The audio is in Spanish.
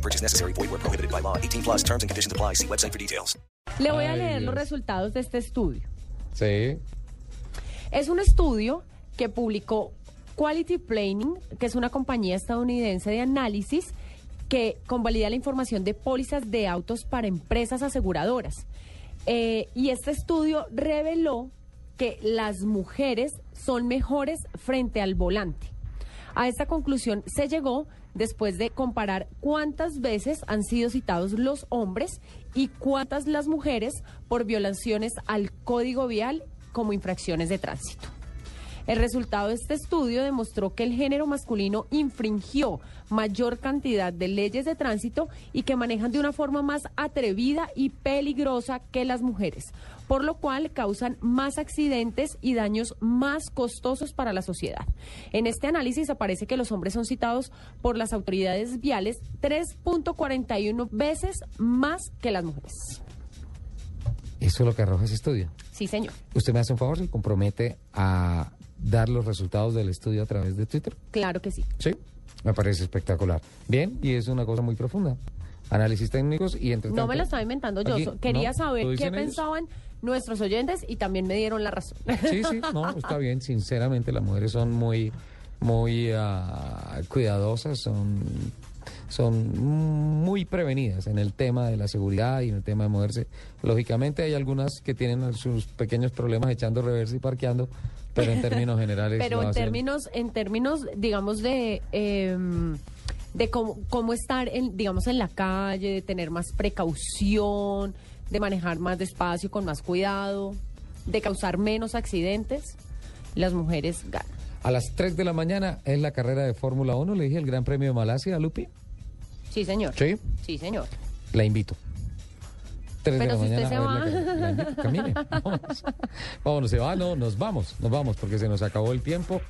No purchase necessary. Void where prohibited by law. 18 plus terms and conditions apply. See website for details. Le voy a Ay, leer los Dios. resultados de este estudio. Sí. Es un estudio que publicó Quality Planning, que es una compañía estadounidense de análisis que convalida la información de pólizas de autos para empresas aseguradoras. Eh, y este estudio reveló que las mujeres son mejores frente al volante. A esta conclusión se llegó después de comparar cuántas veces han sido citados los hombres y cuántas las mujeres por violaciones al código vial como infracciones de tránsito. El resultado de este estudio demostró que el género masculino infringió mayor cantidad de leyes de tránsito y que manejan de una forma más atrevida y peligrosa que las mujeres, por lo cual causan más accidentes y daños más costosos para la sociedad. En este análisis aparece que los hombres son citados por las autoridades viales 3.41 veces más que las mujeres. Eso es lo que arroja ese estudio. Sí, señor. ¿Usted me hace un favor? ¿Se compromete a dar los resultados del estudio a través de Twitter? Claro que sí. Sí. Me parece espectacular. Bien, y es una cosa muy profunda. Análisis técnicos y entre No me lo estaba inventando yo. Aquí, Quería no, saber ¿lo qué ellos? pensaban nuestros oyentes y también me dieron la razón. Sí, sí, no, está bien. Sinceramente, las mujeres son muy, muy ah, cuidadosas, son, son muy prevenidas en el tema de la seguridad y en el tema de moverse. Lógicamente, hay algunas que tienen sus pequeños problemas echando reversa y parqueando, pero en términos generales. Pero en términos, en términos, digamos, de, eh, de cómo, cómo estar, en, digamos, en la calle, de tener más precaución, de manejar más despacio, con más cuidado, de causar menos accidentes, las mujeres ganan. A las 3 de la mañana es la carrera de Fórmula 1, le dije el Gran Premio de Malasia, Lupi. Sí, señor. Sí. Sí, señor. La invito. 3 de Pero la si usted se va. la. Camine. Vámonos. Vámonos, se va, no, nos vamos, nos vamos porque se nos acabó el tiempo.